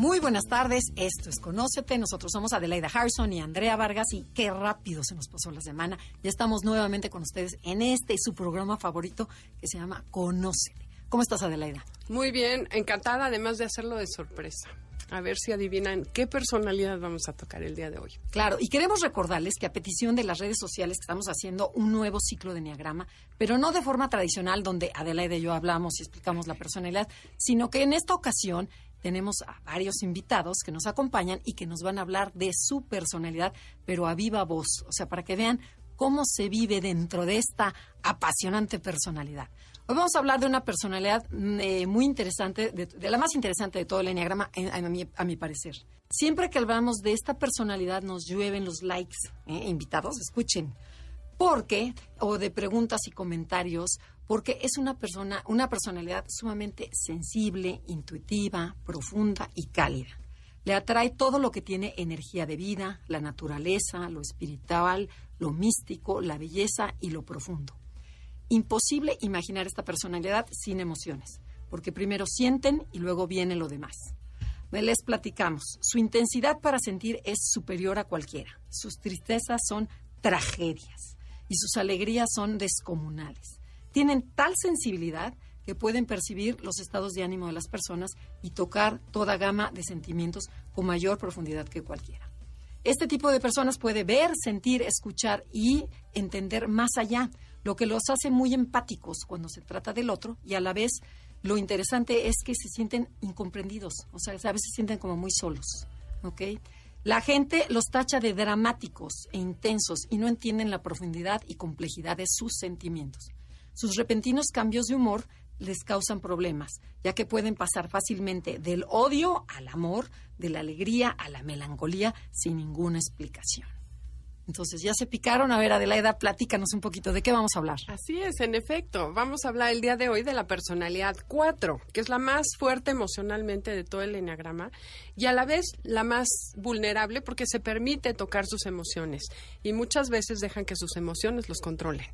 Muy buenas tardes, esto es Conócete, nosotros somos Adelaida Harrison y Andrea Vargas y qué rápido se nos pasó la semana. Ya estamos nuevamente con ustedes en este su programa favorito que se llama Conócete. ¿Cómo estás Adelaida? Muy bien, encantada además de hacerlo de sorpresa. A ver si adivinan qué personalidad vamos a tocar el día de hoy. Claro, y queremos recordarles que a petición de las redes sociales que estamos haciendo un nuevo ciclo de Enneagrama, pero no de forma tradicional donde Adelaida y yo hablamos y explicamos la personalidad, sino que en esta ocasión tenemos a varios invitados que nos acompañan y que nos van a hablar de su personalidad, pero a viva voz, o sea, para que vean cómo se vive dentro de esta apasionante personalidad. Hoy vamos a hablar de una personalidad mm, eh, muy interesante, de, la más interesante de todo el enneagrama, a, mi, parecer. Siempre que hablamos de esta personalidad nos llueven los likes, ¿eh? invitados, escuchen, porque, o de preguntas y comentarios, porque es una persona, una personalidad sumamente sensible, intuitiva, profunda y cálida. Le atrae todo lo que tiene energía de vida, la naturaleza, lo espiritual, lo místico, la belleza y lo profundo. Imposible imaginar esta personalidad sin emociones, porque primero sienten y luego viene lo demás. Les platicamos. Su intensidad para sentir es superior a cualquiera. Sus tristezas son tragedias y sus alegrías son descomunales tienen tal sensibilidad que pueden percibir los estados de ánimo de las personas y tocar toda gama de sentimientos con mayor profundidad que cualquiera. Este tipo de personas puede ver, sentir, escuchar y entender más allá, lo que los hace muy empáticos cuando se trata del otro y a la vez lo interesante es que se sienten incomprendidos, o sea, a veces se sienten como muy solos, ¿ok? La gente los tacha de dramáticos e intensos y no entienden la profundidad y complejidad de sus sentimientos. Sus repentinos cambios de humor les causan problemas, ya que pueden pasar fácilmente del odio al amor, de la alegría a la melancolía, sin ninguna explicación. Entonces, ya se picaron. A ver, Adelaida, platícanos un poquito de qué vamos a hablar. Así es, en efecto. Vamos a hablar el día de hoy de la personalidad 4, que es la más fuerte emocionalmente de todo el enneagrama y a la vez la más vulnerable porque se permite tocar sus emociones y muchas veces dejan que sus emociones los controlen.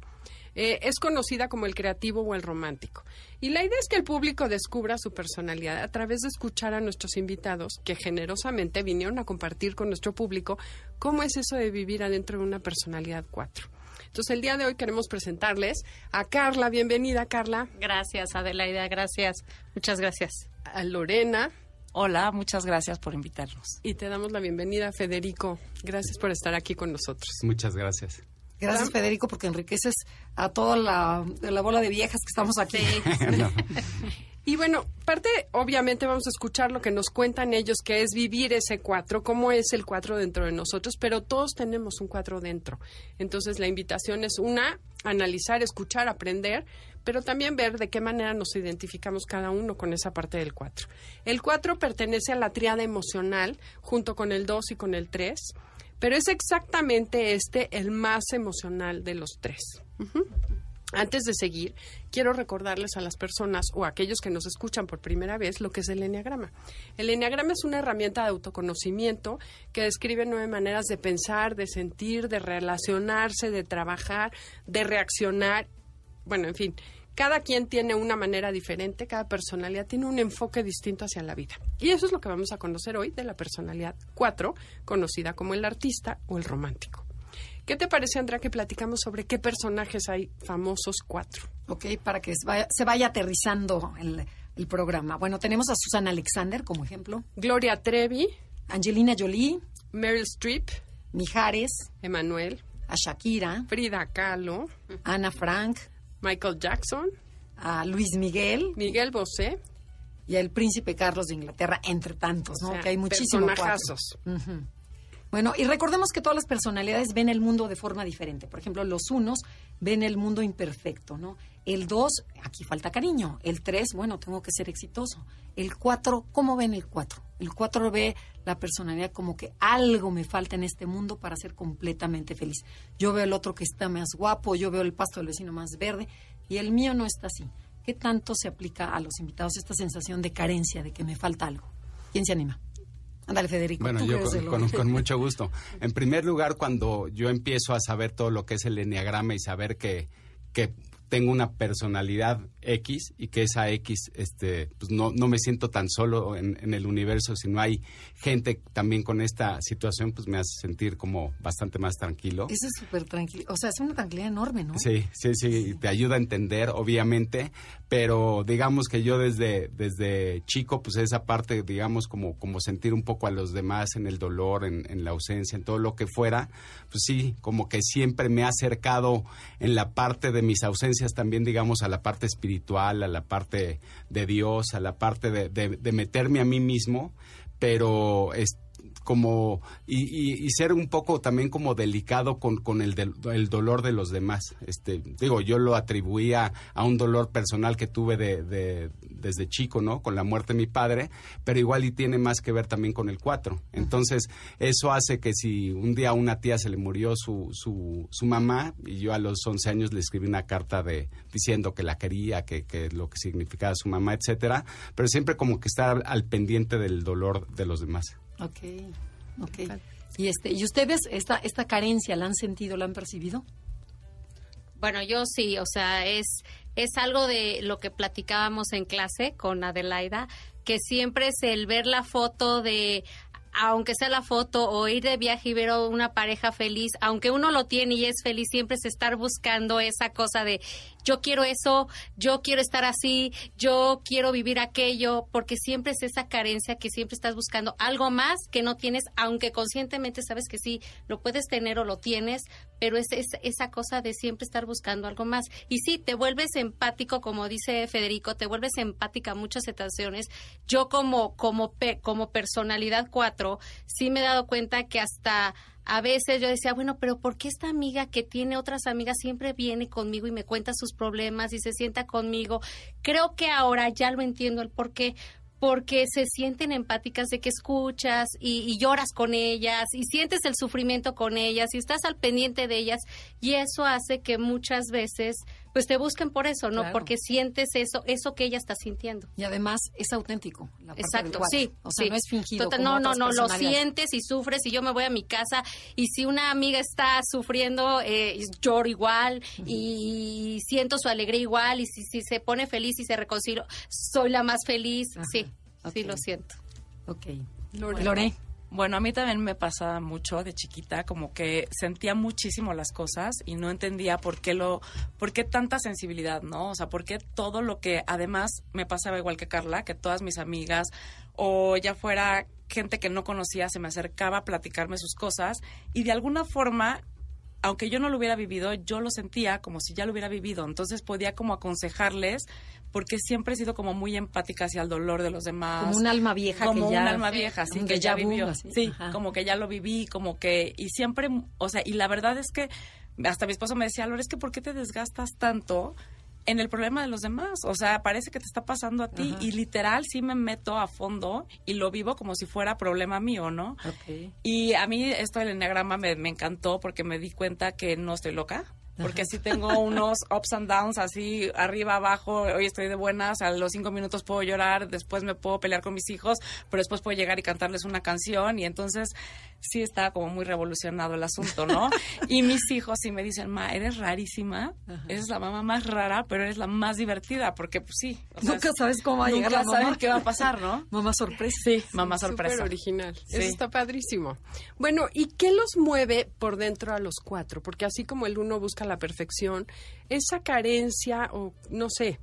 Eh, es conocida como el creativo o el romántico. Y la idea es que el público descubra su personalidad a través de escuchar a nuestros invitados que generosamente vinieron a compartir con nuestro público cómo es eso de vivir adentro de una personalidad 4. Entonces, el día de hoy queremos presentarles a Carla. Bienvenida, Carla. Gracias, Adelaida. Gracias. Muchas gracias. A Lorena. Hola, muchas gracias por invitarnos. Y te damos la bienvenida, Federico. Gracias por estar aquí con nosotros. Muchas gracias. Gracias, Federico, porque enriqueces a toda la, bola de viejas que estamos aquí. Y bueno, parte, obviamente vamos a escuchar lo que nos cuentan ellos, que es vivir ese cuatro, cómo es el cuatro dentro de nosotros, pero todos tenemos un cuatro dentro. Entonces la invitación es una, analizar, escuchar, aprender, pero también ver de qué manera nos identificamos cada uno con esa parte del cuatro. El cuatro pertenece a la triada emocional, junto con el dos y con el tres pero es exactamente este el más emocional de los tres. Antes de seguir, quiero recordarles a las personas o a aquellos que nos escuchan por primera vez lo que es el Enneagrama. El Enneagrama es una herramienta de autoconocimiento que describe nueve maneras de pensar, de sentir, de relacionarse, de trabajar, de reaccionar, bueno, en fin, cada quien tiene una manera diferente, cada personalidad tiene un enfoque distinto hacia la vida. Y eso es lo que vamos a conocer hoy de la personalidad 4, conocida como el artista o el romántico. ¿Qué te parece, Andrea, que platicamos sobre qué personajes hay famosos cuatro? Ok, para que se vaya, aterrizando el, el, programa. Bueno, tenemos a Susan Alexander como ejemplo. Gloria Trevi. Angelina Jolie. Meryl Streep. Mijares. Emanuel. A Shakira. Frida Kahlo. Ana Frank. Michael Jackson, a Luis Miguel, Miguel Bosé y al príncipe Carlos de Inglaterra, entre tantos, ¿no? que hay muchísimos Bueno, y recordemos que todas las personalidades ven el mundo de forma diferente. Por ejemplo, los unos ven el mundo imperfecto, ¿no? El 2, aquí falta cariño. El 3, bueno, tengo que ser exitoso. El 4, ¿cómo ven el 4? El 4 ve la personalidad como que algo me falta en este mundo para ser completamente feliz. Yo veo el otro que está más guapo, yo veo el pasto del vecino más verde y el mío no está así. ¿Qué tanto se aplica a los invitados esta sensación de carencia, de que me falta algo? ¿Quién se anima? Ándale, Federico. Bueno, yo con, con, mucho gusto. En primer lugar, cuando yo empiezo a saber todo lo que es el enneagrama y saber que, que tengo una personalidad X y que esa X, este, pues no, no me siento tan solo en, en, el universo, sino hay gente también con esta situación, pues me hace sentir como bastante más tranquilo. Eso es súper tranquilo, o sea, es una tranquilidad enorme, ¿no? Sí, sí, sí, te ayuda a entender, obviamente, pero digamos que yo desde, desde chico, pues esa parte, digamos, como, como sentir un poco a los demás en el dolor, en, en la ausencia, en todo lo que fuera, pues sí, como que siempre me ha acercado en la parte de mis ausencias también, digamos, a la parte espiritual a la parte de Dios, a la parte de, de, meterme a mí mismo, pero es como y, ser un poco también como delicado con, con el, el, dolor de los demás. Este, digo, yo lo atribuía a un dolor personal que tuve de, desde chico, ¿no? Con la muerte de mi padre, pero igual y tiene más que ver también con el 4. Entonces, eso hace que si un día a una tía se le murió su, su, su mamá y yo a los 11 años le escribí una carta de diciendo que la quería, que, que lo que significaba su mamá, etcétera, pero siempre como que estar al pendiente del dolor de los demás. Ok, ok. Y, este, ¿Y ustedes esta, esta carencia la han sentido, la han percibido? Bueno, yo sí, o sea, es, es algo de lo que platicábamos en clase con Adelaida, que siempre es el ver la foto de, aunque sea la foto o ir de viaje y ver una pareja feliz, aunque uno lo tiene y es feliz, siempre es estar buscando esa cosa de yo quiero eso, yo quiero estar así, yo quiero vivir aquello, porque siempre es esa carencia que siempre estás buscando algo más que no tienes, aunque conscientemente sabes que sí, lo puedes tener o lo tienes, pero es, esa cosa de siempre estar buscando algo más. Y sí, te vuelves empático, como dice Federico, te vuelves empática a muchas situaciones. Yo como, como, como personalidad cuatro, sí me he dado cuenta que hasta a veces yo decía, bueno, pero ¿por qué esta amiga que tiene otras amigas siempre viene conmigo y me cuenta sus problemas y se sienta conmigo? Creo que ahora ya lo entiendo el por qué, porque se sienten empáticas de que escuchas y, lloras con ellas y sientes el sufrimiento con ellas y estás al pendiente de ellas y eso hace que muchas veces pues te busquen por eso, ¿no? Porque sientes eso, eso que ella está sintiendo. Y además es auténtico. Exacto, sí. O sea, no es fingido. no, no, no, lo sientes y sufres y yo me voy a mi casa y si una amiga está sufriendo, eh, lloro igual y siento su alegría igual y si, si se pone feliz y se reconcilia, soy la más feliz. Sí, sí lo siento. Ok. Lore. Bueno, a mí también me pasaba mucho de chiquita, como que sentía muchísimo las cosas y no entendía por qué lo, por qué tanta sensibilidad, ¿no? O sea, por qué todo lo que además me pasaba igual que Carla, que todas mis amigas o ya fuera gente que no conocía se me acercaba a platicarme sus cosas y de alguna forma aunque yo no lo hubiera vivido, yo lo sentía como si ya lo hubiera vivido. Entonces podía como aconsejarles porque siempre he sido como muy empática hacia el dolor de los demás. Como un alma vieja como que ya... un alma vieja, sí, que, ya vivió. Sí, como que ya lo viví, como que... Y siempre, o sea, y la verdad es que hasta mi esposo me decía, Lore, es que ¿por qué te desgastas tanto en el problema de los demás. O sea, parece que te está pasando a ti y literal sí me meto a fondo y lo vivo como si fuera problema mío, ¿no? Y a mí esto del enneagrama me, me encantó porque me di cuenta que no estoy loca porque así tengo unos ups and downs, así arriba, abajo, hoy estoy de buenas, a los cinco minutos puedo llorar, después me puedo pelear con mis hijos, pero después puedo llegar y cantarles una canción y entonces sí está como muy revolucionado el asunto, ¿no? y mis hijos sí me dicen, ma, eres rarísima, eres la mamá más rara, pero eres la más divertida, porque pues sí. nunca sabes cómo va a llegar la mamá. sabes qué va a pasar, ¿no? mamá sorpresa. Sí, mamá sorpresa. Súper original. Eso está padrísimo. Bueno, ¿y qué los mueve por dentro a los cuatro? Porque así como el uno busca la perfección, esa carencia o no sé,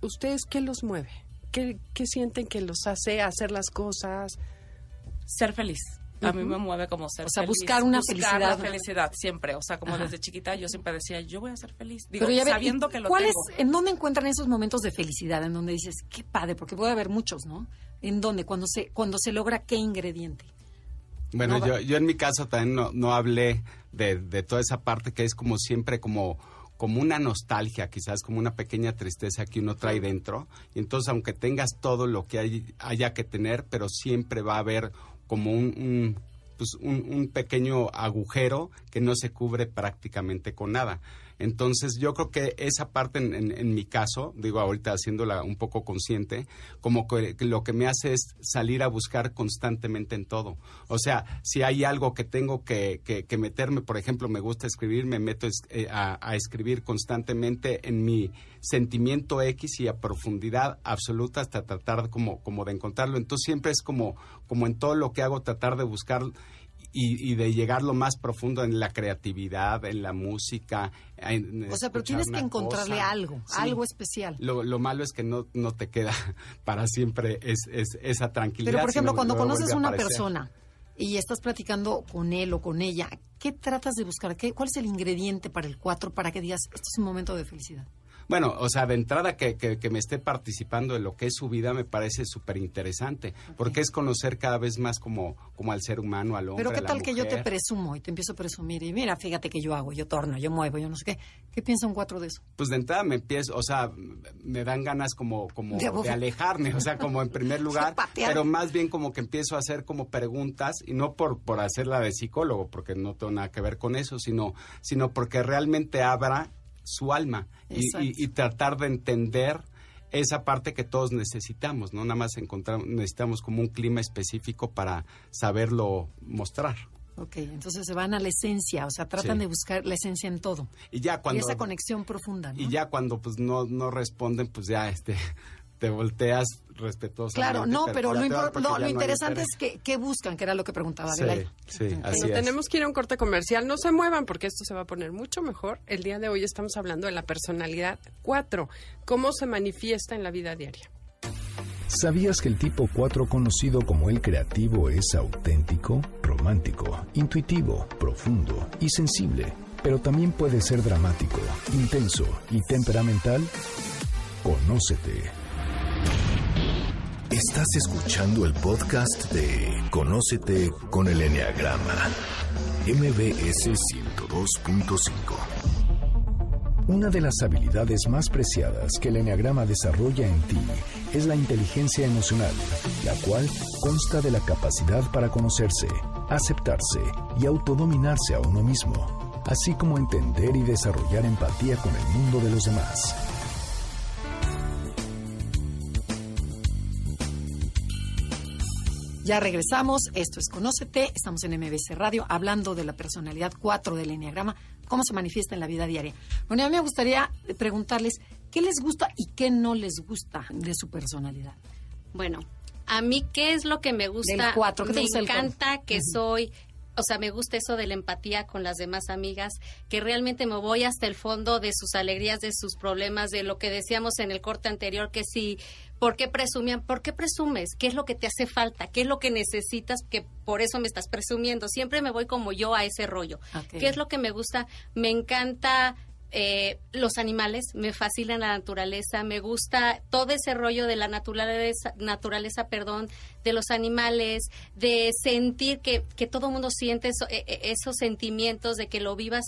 ¿ustedes qué los mueve? ¿Qué, qué sienten que los hace hacer las cosas? Ser feliz. A mí me mueve como ser O sea, buscar una buscar felicidad. la felicidad siempre. O sea, como desde chiquita yo siempre decía, yo voy a ser feliz. Digo, sabiendo que lo ¿cuál tengo. Es, ¿En dónde encuentran esos momentos de felicidad? En donde dices, qué padre, porque puede haber muchos, ¿no? ¿En dónde? Cuando se, cuando se logra qué ingrediente. Bueno, yo, yo en mi caso también no, no hablé de, de toda esa parte que es como siempre como como una nostalgia, quizás como una pequeña tristeza que uno trae dentro. Y entonces, aunque tengas todo lo que hay, haya que tener, pero siempre va a haber como un, pues un, pequeño agujero que no se cubre prácticamente con nada. Entonces yo creo que esa parte en, mi caso, digo ahorita haciéndola un poco consciente, como que, lo que me hace es salir a buscar constantemente en todo. O sea, si hay algo que tengo que, meterme, por ejemplo, me gusta escribir, me meto a, a, escribir constantemente en mi sentimiento X y a profundidad absoluta hasta tratar como, como de encontrarlo. Entonces siempre es como, como en todo lo que hago, tratar de buscar y, de llegar lo más profundo en la creatividad, en la música. o sea, pero tienes que encontrarle algo, algo especial. Lo, lo, malo es que no, no te queda para siempre es, esa tranquilidad. Pero, por ejemplo, cuando conoces a una persona y estás platicando con él o con ella, ¿qué tratas de buscar? ¿Qué, ¿Cuál es el ingrediente para el cuatro para que digas, esto es un momento de felicidad? Bueno, o sea, de entrada que, que, me esté participando en lo que es su vida me parece súper interesante, porque es conocer cada vez más como, como al ser humano, al hombre. Pero qué tal que yo te presumo y te empiezo a presumir y mira, fíjate que yo hago, yo torno, yo muevo, yo no sé qué. ¿Qué piensa un cuatro de eso? Pues de entrada me empiezo, o sea, me dan ganas como, como de, alejarme, o sea, como en primer lugar, pero más bien como que empiezo a hacer como preguntas y no por, por hacerla de psicólogo, porque no tengo nada que ver con eso, sino, sino porque realmente abra su alma y, tratar de entender esa parte que todos necesitamos, ¿no? Nada más encontrar, necesitamos como un clima específico para saberlo mostrar. Ok, entonces se van a la esencia, o sea, tratan de buscar la esencia en todo. Y ya cuando... esa conexión profunda, Y ya cuando pues no, no responden, pues ya este te volteas respetuosamente. Claro, no, pero lo, interesante es que qué buscan, que era lo que preguntaba sí, Sí, así tenemos que ir a un corte comercial. No se muevan porque esto se va a poner mucho mejor. El día de hoy estamos hablando de la personalidad 4, cómo se manifiesta en la vida diaria. ¿Sabías que el tipo 4 conocido como el creativo es auténtico, romántico, intuitivo, profundo y sensible? Pero también puede ser dramático, intenso y temperamental. Conócete Estás escuchando el podcast de Conócete con el Enneagrama, MBS 102.5. Una de las habilidades más preciadas que el Enneagrama desarrolla en ti es la inteligencia emocional, la cual consta de la capacidad para conocerse, aceptarse y autodominarse a uno mismo, así como entender y desarrollar empatía con el mundo de los demás. Ya regresamos, esto es Conócete, estamos en MBC Radio hablando de la personalidad 4 del Enneagrama, cómo se manifiesta en la vida diaria. Bueno, a mí me gustaría preguntarles qué les gusta y qué no les gusta de su personalidad. Bueno, a mí qué es lo que me gusta. Del me encanta que soy o sea, me gusta eso de la empatía con las demás amigas, que realmente me voy hasta el fondo de sus alegrías, de sus problemas, de lo que decíamos en el corte anterior, que si, ¿por qué presumían? ¿Por qué presumes? ¿Qué es lo que te hace falta? ¿Qué es lo que necesitas? Que por eso me estás presumiendo. Siempre me voy como yo a ese rollo. ¿Qué es lo que me gusta? Me encanta eh, los animales, me fascina la naturaleza, me gusta todo ese rollo de la naturaleza, naturaleza perdón, de los animales, de sentir que, que todo el mundo siente e, e, esos sentimientos, de que lo vivas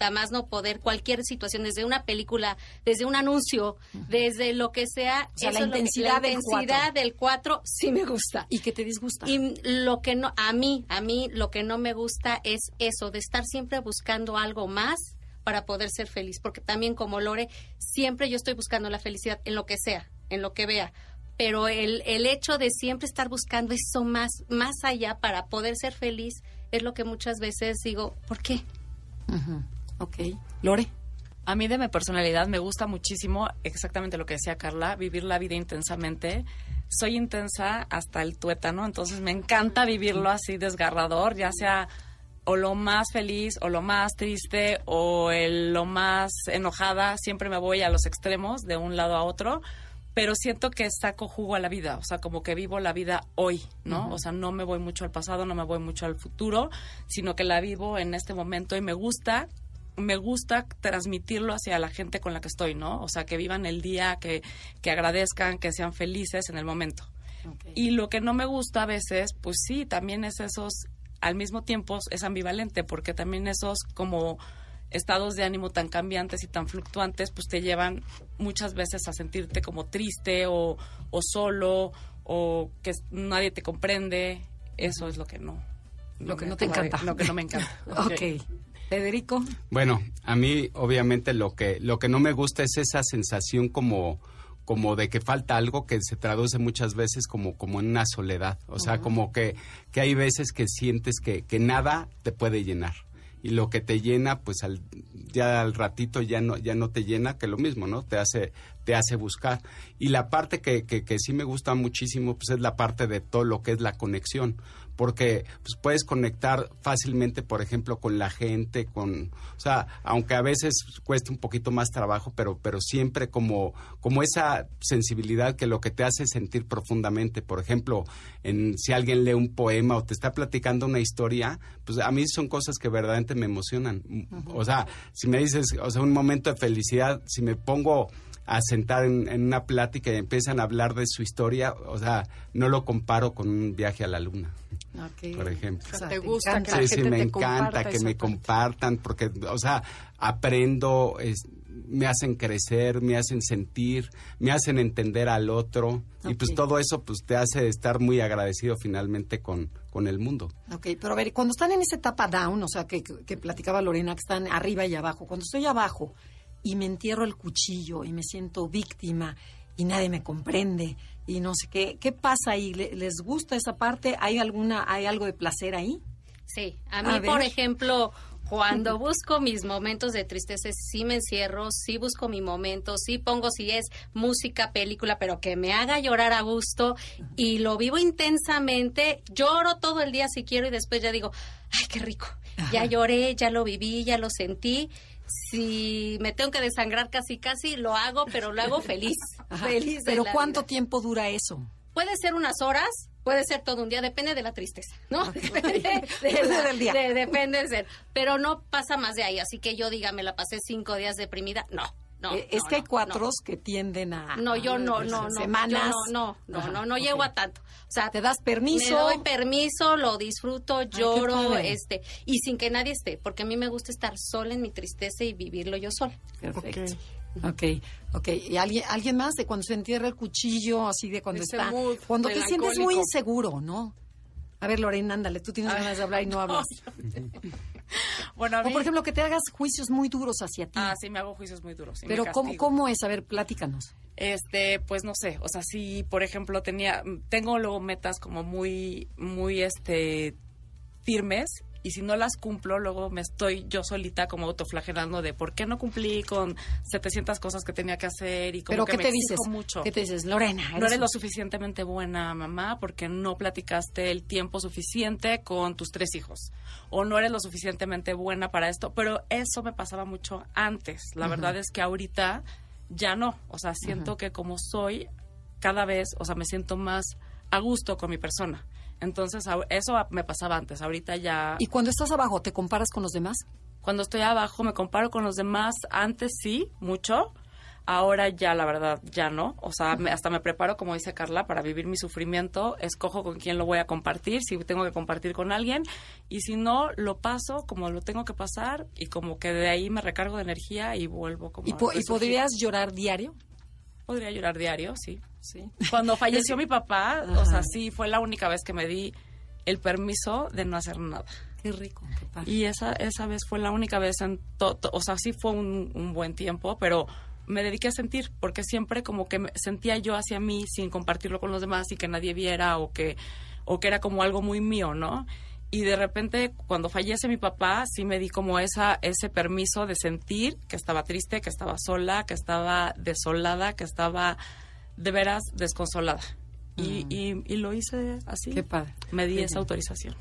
hasta más no poder, cualquier situación, desde una película, desde un anuncio, desde lo que sea. la intensidad, del, intensidad del 4 sí me gusta. ¿Y qué te disgusta? Y lo que no, a mí, a mí lo que no me gusta es eso, de estar siempre buscando algo más para poder ser feliz, porque también como Lore, siempre yo estoy buscando la felicidad en lo que sea, en lo que vea, pero el, el hecho de siempre estar buscando eso más, más allá para poder ser feliz es lo que muchas veces digo, ¿por qué? Ok. Lore. A mí de mi personalidad me gusta muchísimo exactamente lo que decía Carla, vivir la vida intensamente. Soy intensa hasta el tuétano, entonces me encanta vivirlo así desgarrador, ya sea o lo más feliz o lo más triste o el, lo más enojada, siempre me voy a los extremos de un lado a otro, pero siento que saco jugo a la vida, o sea, como que vivo la vida hoy, ¿no? O sea, no me voy mucho al pasado, no me voy mucho al futuro, sino que la vivo en este momento y me gusta me gusta transmitirlo hacia la gente con la que estoy, ¿no? O sea, que vivan el día, que, que agradezcan, que sean felices en el momento. Y lo que no me gusta a veces, pues sí, también es esos al mismo tiempo es ambivalente porque también esos como estados de ánimo tan cambiantes y tan fluctuantes, pues te llevan muchas veces a sentirte como triste o, o solo o que nadie te comprende. Eso es lo que no. Lo que no te encanta. Lo que no me encanta. ok. Federico. Bueno, a mí obviamente lo que lo que no me gusta es esa sensación como como de que falta algo que se traduce muchas veces como, como en una soledad. O sea, como que, que hay veces que sientes que, que nada te puede llenar. Y lo que te llena, pues al, ya al ratito ya no, ya no te llena, que lo mismo, ¿no? Te hace, te hace buscar. Y la parte que, que, que sí me gusta muchísimo, pues es la parte de todo lo que es la conexión porque pues, puedes conectar fácilmente, por ejemplo, con la gente, con, o sea, aunque a veces cueste un poquito más trabajo, pero, pero siempre como, como esa sensibilidad que lo que te hace sentir profundamente, por ejemplo, en, si alguien lee un poema o te está platicando una historia, pues a mí son cosas que verdaderamente me emocionan. O sea, si me dices, o sea, un momento de felicidad, si me pongo a sentar en, una plática y empiezan a hablar de su historia, o sea, no lo comparo con un viaje a la luna. Por ejemplo. O sea, te gusta que sí, me encanta que me compartan porque, o sea, aprendo, me hacen crecer, me hacen sentir, me hacen entender al otro y pues todo eso pues te hace estar muy agradecido finalmente con, con el mundo. Ok, pero a ver, cuando están en esa etapa down, o sea, que, que platicaba Lorena, que están arriba y abajo, cuando estoy abajo y me entierro el cuchillo y me siento víctima y nadie me comprende y no sé qué. ¿Qué pasa ahí? ¿Les gusta esa parte? ¿Hay alguna, hay algo de placer ahí? Sí, a mí, por ejemplo, cuando busco mis momentos de tristeza, sí me encierro, sí busco mi momento, sí pongo si es música, película, pero que me haga llorar a gusto y lo vivo intensamente. Lloro todo el día si quiero y después ya digo, ay, qué rico. Ya lloré, ya lo viví, ya lo sentí si me tengo que desangrar casi casi, lo hago, pero lo hago feliz. feliz pero ¿cuánto tiempo dura eso? Puede ser unas horas, puede ser todo un día, depende de la tristeza, ¿no? depende del día. depende de ser, pero no pasa más de ahí, así que yo diga, me la pasé cinco días deprimida, no. No, eh, es que hay cuatro que tienden a no yo no no no semanas. no no no no, no llego a tanto. O sea te das permiso me doy permiso lo disfruto lloro este y sin que nadie esté porque a mí me gusta estar sola en mi tristeza y vivirlo yo sola. Perfecto. Okay. Ok, ¿Y alguien, alguien más de cuando se entierra el cuchillo, así de cuando está... Cuando te sientes muy inseguro, ¿no? A ver, Lorena, ándale, tú tienes ganas de hablar y no hablas. Bueno, O por ejemplo, que te hagas juicios muy duros hacia ti. Ah, sí, me hago juicios muy duros. Pero ¿cómo, ¿cómo es? A ver, platícanos. Este, pues no sé, o sea, si por ejemplo tenía, tengo luego metas como muy, muy, este, firmes y si no las cumplo, luego me estoy yo solita como autoflagelando de por qué no cumplí con 700 cosas que tenía que hacer y como que me te dices? mucho. ¿Qué te dices, Lorena? No eres lo suficientemente buena mamá porque no platicaste el tiempo suficiente con tus tres hijos o no eres lo suficientemente buena para esto, pero eso me pasaba mucho antes. La verdad es que ahorita ya no, o sea, siento que como soy cada vez, o sea, me siento más a gusto con mi persona. Entonces, eso me pasaba antes, ahorita ya... ¿Y cuando estás abajo, te comparas con los demás? Cuando estoy abajo, me comparo con los demás. Antes sí, mucho. Ahora ya, la verdad, ya no. O sea, hasta me preparo, como dice Carla, para vivir mi sufrimiento. Escojo con quién lo voy a compartir, si tengo que compartir con alguien. Y si no, lo paso como lo tengo que pasar y como que de ahí me recargo de energía y vuelvo como... ¿Y, ¿y podrías llorar diario? Podría llorar diario, sí. Sí. Cuando falleció mi papá, o sea, sí, fue la única vez que me di el permiso de no hacer nada. Qué rico, qué Y esa, esa vez fue la única vez en todo, o sea, sí fue un, un, buen tiempo, pero me dediqué a sentir, porque siempre como que me sentía yo hacia mí sin compartirlo con los demás y que nadie viera o que, o que era como algo muy mío, ¿no? Y de repente, cuando fallece mi papá, sí me di como esa, ese permiso de sentir que estaba triste, que estaba sola, que estaba desolada, que estaba de veras desconsolada. Y, mm. y, lo hice así. Qué padre. Me di esa autorización.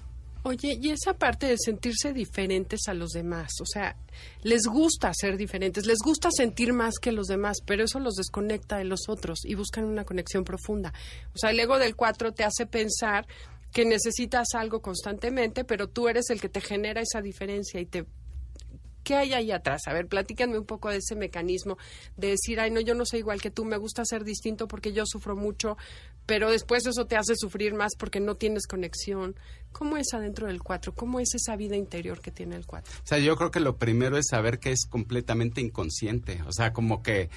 Oye, y esa parte de sentirse diferentes a los demás, o sea, les gusta ser diferentes, les gusta sentir más que los demás, pero eso los desconecta de los otros y buscan una conexión profunda. O sea, el ego del cuatro te hace pensar que necesitas algo constantemente, pero tú eres el que te genera esa diferencia y te ¿Qué hay ahí atrás? A ver, platícanme un poco de ese mecanismo de decir, ay, no, yo no soy igual que tú, me gusta ser distinto porque yo sufro mucho, pero después eso te hace sufrir más porque no tienes conexión. ¿Cómo es adentro del cuatro? ¿Cómo es esa vida interior que tiene el cuatro? O sea, yo creo que lo primero es saber que es completamente inconsciente. O sea, como que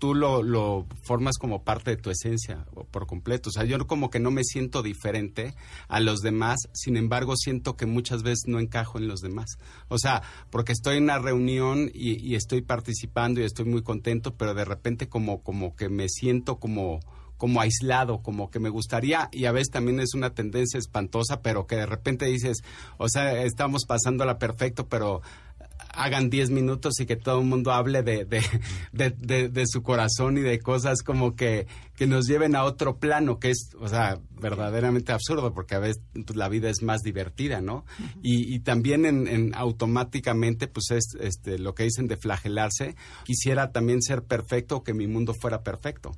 tú, lo, lo, formas como parte de tu esencia por completo. O sea, yo como que no me siento diferente a los demás, sin embargo siento que muchas veces no encajo en los demás. O sea, porque estoy en una reunión y, y estoy participando y estoy muy contento, pero de repente como, como que me siento como como aislado, como que me gustaría, y a veces también es una tendencia espantosa, pero que de repente dices, o sea, estamos pasándola perfecto, pero hagan 10 minutos y que todo el mundo hable de, de, de, su corazón y de cosas como que, que, nos lleven a otro plano, que es, o sea, verdaderamente absurdo, porque a veces pues, la vida es más divertida, ¿no? y, y, también en, en, automáticamente, pues es este, lo que dicen de flagelarse, quisiera también ser perfecto o que mi mundo fuera perfecto.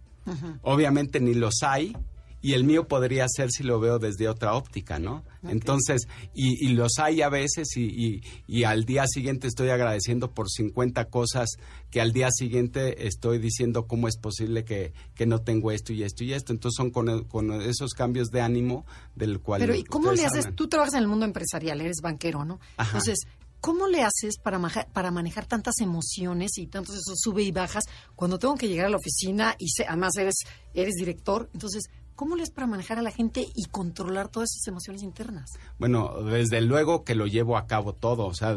Obviamente ni los hay y el mío podría ser si lo veo desde otra óptica, ¿no? Entonces, y, los hay a veces y, y, al día siguiente estoy agradeciendo por 50 cosas que al día siguiente estoy diciendo cómo es posible que, que no tengo esto y esto y esto. Entonces son con, con esos cambios de ánimo del cual... Pero ¿y cómo le haces? Tú trabajas en el mundo empresarial, eres banquero, ¿no? Entonces, ¿Cómo le haces para, para manejar tantas emociones y tantos esos sube y bajas cuando tengo que llegar a la oficina y además eres, eres director? Entonces, ¿Cómo le es para manejar a la gente y controlar todas esas emociones internas? Bueno, desde luego que lo llevo a cabo todo. O sea,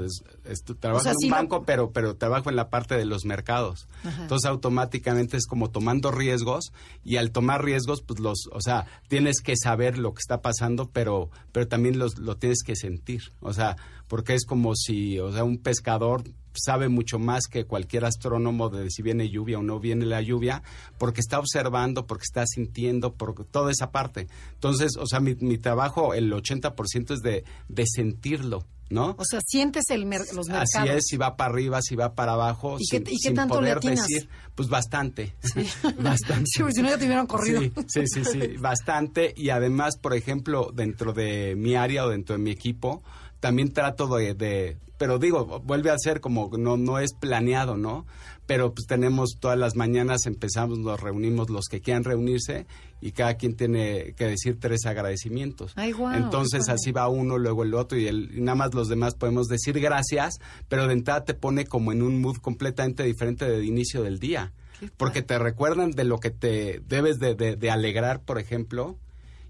trabajo en un banco, pero, pero trabajo en la parte de los mercados. Entonces, automáticamente es como tomando riesgos y al tomar riesgos, pues los, o sea, tienes que saber lo que está pasando, pero, pero también los, lo tienes que sentir. O sea, porque es como si, o sea, un pescador sabe mucho más que cualquier astrónomo de si viene lluvia o no viene la lluvia, porque está observando, porque está sintiendo, por toda esa parte. Entonces, o sea, mi, mi trabajo, el 80% es de, de sentirlo. ¿No? O sea, sientes el los mercados. Así es, si va para arriba, si va para abajo, ¿Y sin, qué, tanto poder decir, pues bastante, bastante. Sí, si no ya te hubieran corrido. Sí, sí, sí, bastante. Y además, por ejemplo, dentro de mi área o dentro de mi equipo, también trato de, pero digo, vuelve a ser como no, no es planeado, ¿no? Pero pues tenemos todas las mañanas, empezamos, nos reunimos los que quieran reunirse y cada quien tiene que decir tres agradecimientos. Entonces así va uno, luego el otro y, el, nada más los demás podemos decir gracias, pero de entrada te pone como en un mood completamente diferente del inicio del día. Porque te recuerdan de lo que te debes de, de alegrar, por ejemplo,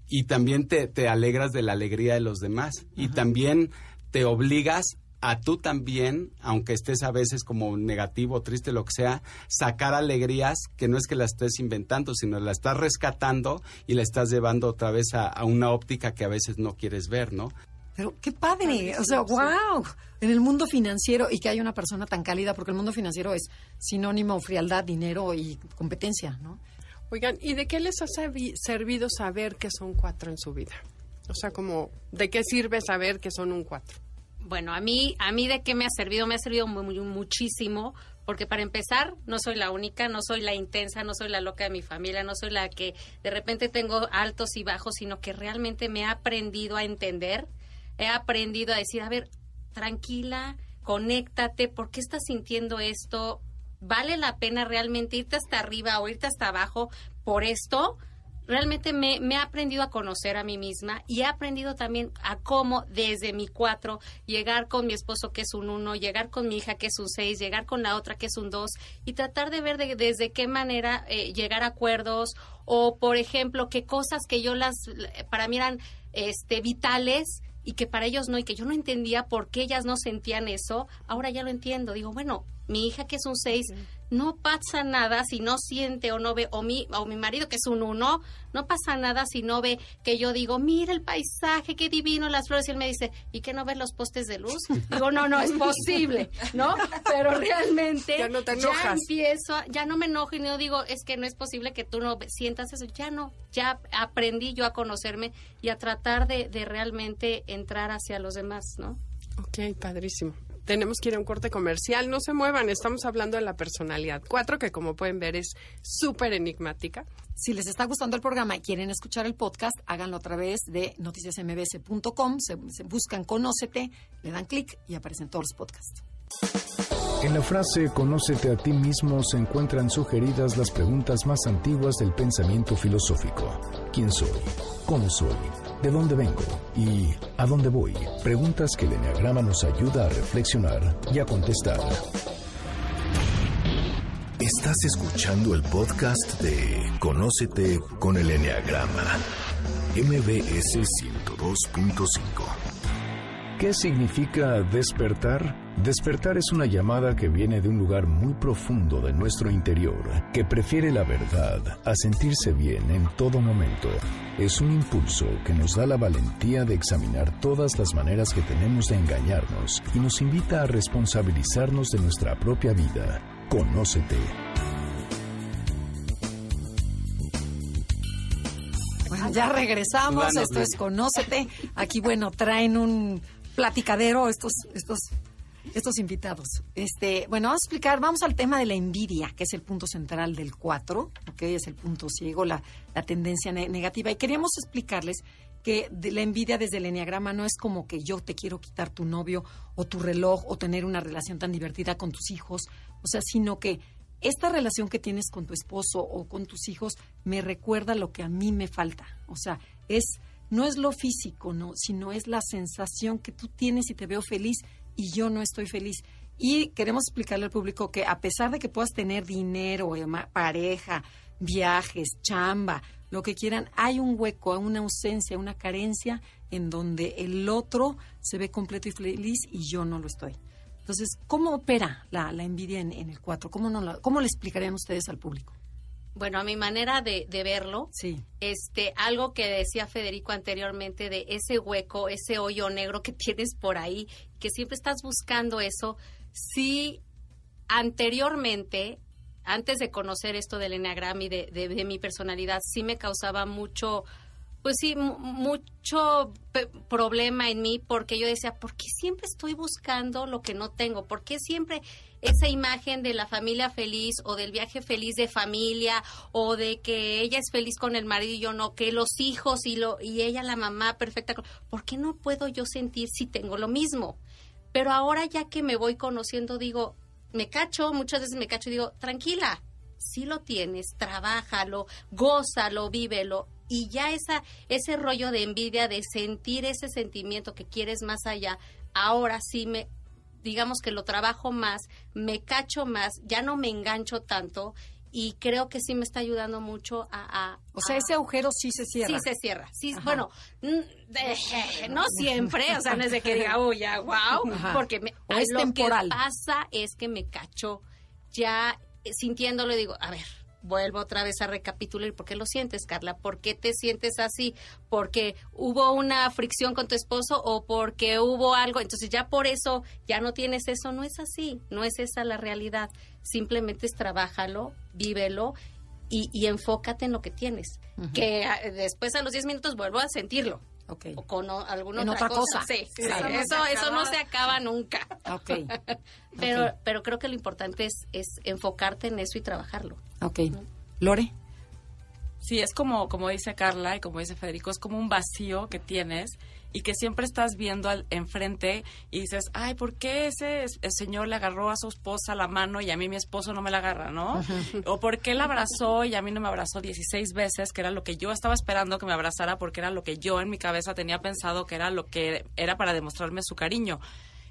y también te, te alegras de la alegría de los demás y también te obligas a tú también, aunque estés a veces como negativo, triste, lo que sea, sacar alegrías que no es que las estés inventando, sino la estás rescatando y la estás llevando otra vez a, a una óptica que a veces no quieres ver, ¿no? Pero qué padre, o sea, wow, en el mundo financiero y que hay una persona tan cálida, porque el mundo financiero es sinónimo frialdad, dinero y competencia, ¿no? Oigan, ¿y de qué les ha servido saber que son cuatro en su vida? O sea, como, ¿de qué sirve saber que son un cuatro? Bueno, a mí, a mí de qué me ha servido, me ha servido muchísimo, porque para empezar, no soy la única, no soy la intensa, no soy la loca de mi familia, no soy la que de repente tengo altos y bajos, sino que realmente me he aprendido a entender, he aprendido a decir, a ver, tranquila, conéctate, ¿por qué estás sintiendo esto? vale la pena realmente irte hasta arriba o irte hasta abajo por esto, realmente me, me, he aprendido a conocer a mí misma y he aprendido también a cómo desde mi cuatro llegar con mi esposo que es un uno, llegar con mi hija que es un seis, llegar con la otra que es un dos y tratar de ver de, desde qué manera eh, llegar a acuerdos o por ejemplo qué cosas que yo las para mí eran este vitales y que para ellos no y que yo no entendía por qué ellas no sentían eso, ahora ya lo entiendo. Digo, bueno, mi hija que es un 6, no pasa nada si no siente o no ve, o mi, o mi marido que es un 1, no pasa nada si no ve que yo digo, mira el paisaje, qué divino las flores, y él me dice, ¿y qué no ves los postes de luz? Digo, no, no, es posible, ¿no? Pero realmente ya, no te ya empiezo, ya no me enojo y no digo, es que no es posible que tú no sientas eso, ya no, ya aprendí yo a conocerme y a tratar de, de realmente entrar hacia los demás, ¿no? Ok, padrísimo tenemos que ir a un corte comercial. No se muevan, estamos hablando de la personalidad Cuatro, que como pueden ver es súper enigmática. Si les está gustando el programa y quieren escuchar el podcast, háganlo a través de noticiasmbs.com, se, se buscan Conócete, le dan clic y aparecen todos los podcasts. En la frase Conócete a ti mismo se encuentran sugeridas las preguntas más antiguas del pensamiento filosófico. ¿Quién soy? ¿Cómo soy? ¿De dónde vengo? ¿Y a dónde voy? Preguntas que el Enneagrama nos ayuda a reflexionar y a contestar. Estás escuchando el podcast de Conócete con el Enneagrama, MBS 102.5. ¿Qué significa despertar? Despertar es una llamada que viene de un lugar muy profundo de nuestro interior, que prefiere la verdad a sentirse bien en todo momento. Es un impulso que nos da la valentía de examinar todas las maneras que tenemos de engañarnos y nos invita a responsabilizarnos de nuestra propia vida. Conócete. Bueno, ya regresamos, esto es Conócete. Aquí, bueno, traen un platicadero estos, estos, estos invitados. Este, bueno, vamos a explicar, vamos al tema de la envidia, que es el punto central del 4, que es el punto ciego, la, la tendencia negativa. Y queríamos explicarles que la envidia desde el enneagrama no es como que yo te quiero quitar tu novio o tu reloj o tener una relación tan divertida con tus hijos, o sea, sino que esta relación que tienes con tu esposo o con tus hijos me recuerda lo que a mí me falta, o sea, es no es lo físico, no, sino es la sensación que tú tienes y te veo feliz y yo no estoy feliz. Y queremos explicarle al público que a pesar de que puedas tener dinero, eh, pareja, viajes, chamba, lo que quieran, hay un hueco, una ausencia, una carencia en donde el otro se ve completo y feliz y yo no lo estoy. Entonces, ¿cómo opera la, envidia en, el 4? ¿Cómo, no ¿Cómo le explicarían ustedes al público? Bueno, a mi manera de, verlo, sí. este, algo que decía Federico anteriormente de ese hueco, ese hoyo negro que tienes por ahí, que siempre estás buscando eso, sí, anteriormente, antes de conocer esto del Enneagram y de, de mi personalidad, sí me causaba mucho, pues sí, mucho problema en mí porque yo decía, ¿por qué siempre estoy buscando lo que no tengo? ¿Por qué siempre esa imagen de la familia feliz o del viaje feliz de familia o de que ella es feliz con el marido y yo no, que los hijos y, lo, y ella la mamá perfecta? ¿Por qué no puedo yo sentir si tengo lo mismo? Pero ahora ya que me voy conociendo, digo, me cacho, muchas veces me cacho y digo, tranquila, si lo tienes, trabájalo, gózalo, vívelo y ya esa, ese rollo de envidia, de sentir ese sentimiento que quieres más allá, ahora sí me, digamos que lo trabajo más, me cacho más, ya no me engancho tanto y creo que sí me está ayudando mucho a... o sea, ese agujero sí se cierra. Sí se cierra. Sí, bueno, no siempre, o sea, no es de que diga, uy, ya, wow, porque me, es lo temporal. que pasa es que me cacho ya sintiéndolo digo, a ver, vuelvo otra vez a recapitular. ¿Por qué lo sientes, Carla? ¿Por qué te sientes así? ¿Porque hubo una fricción con tu esposo o porque hubo algo? Entonces ya por eso ya no tienes eso. No es así, no es esa la realidad. Simplemente es trabájalo, vívelo y, enfócate en lo que tienes. Que ah, después a los 10 minutos vuelvo a sentirlo. Okay. O con alguna otra, cosa. Sí, eso, eso, no se acaba nunca. Okay. pero, pero creo que lo importante es, es enfocarte en eso y trabajarlo. Ok. Lore. Sí, es como, como dice Carla y como dice Federico, es como un vacío que tienes y que siempre estás viendo al enfrente y dices, ay, ¿por qué ese señor le agarró a su esposa la mano y a mí mi esposo no me la agarra, ¿no? O ¿por qué la abrazó y a mí no me abrazó 16 veces, que era lo que yo estaba esperando que me abrazara porque era lo que yo en mi cabeza tenía pensado que era lo que era para demostrarme su cariño.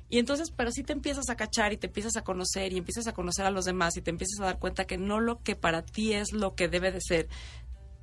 Y entonces, pero si te empiezas a cachar y te empiezas a conocer y empiezas a conocer a los demás y te empiezas a dar cuenta que no lo que para ti es lo que debe de ser,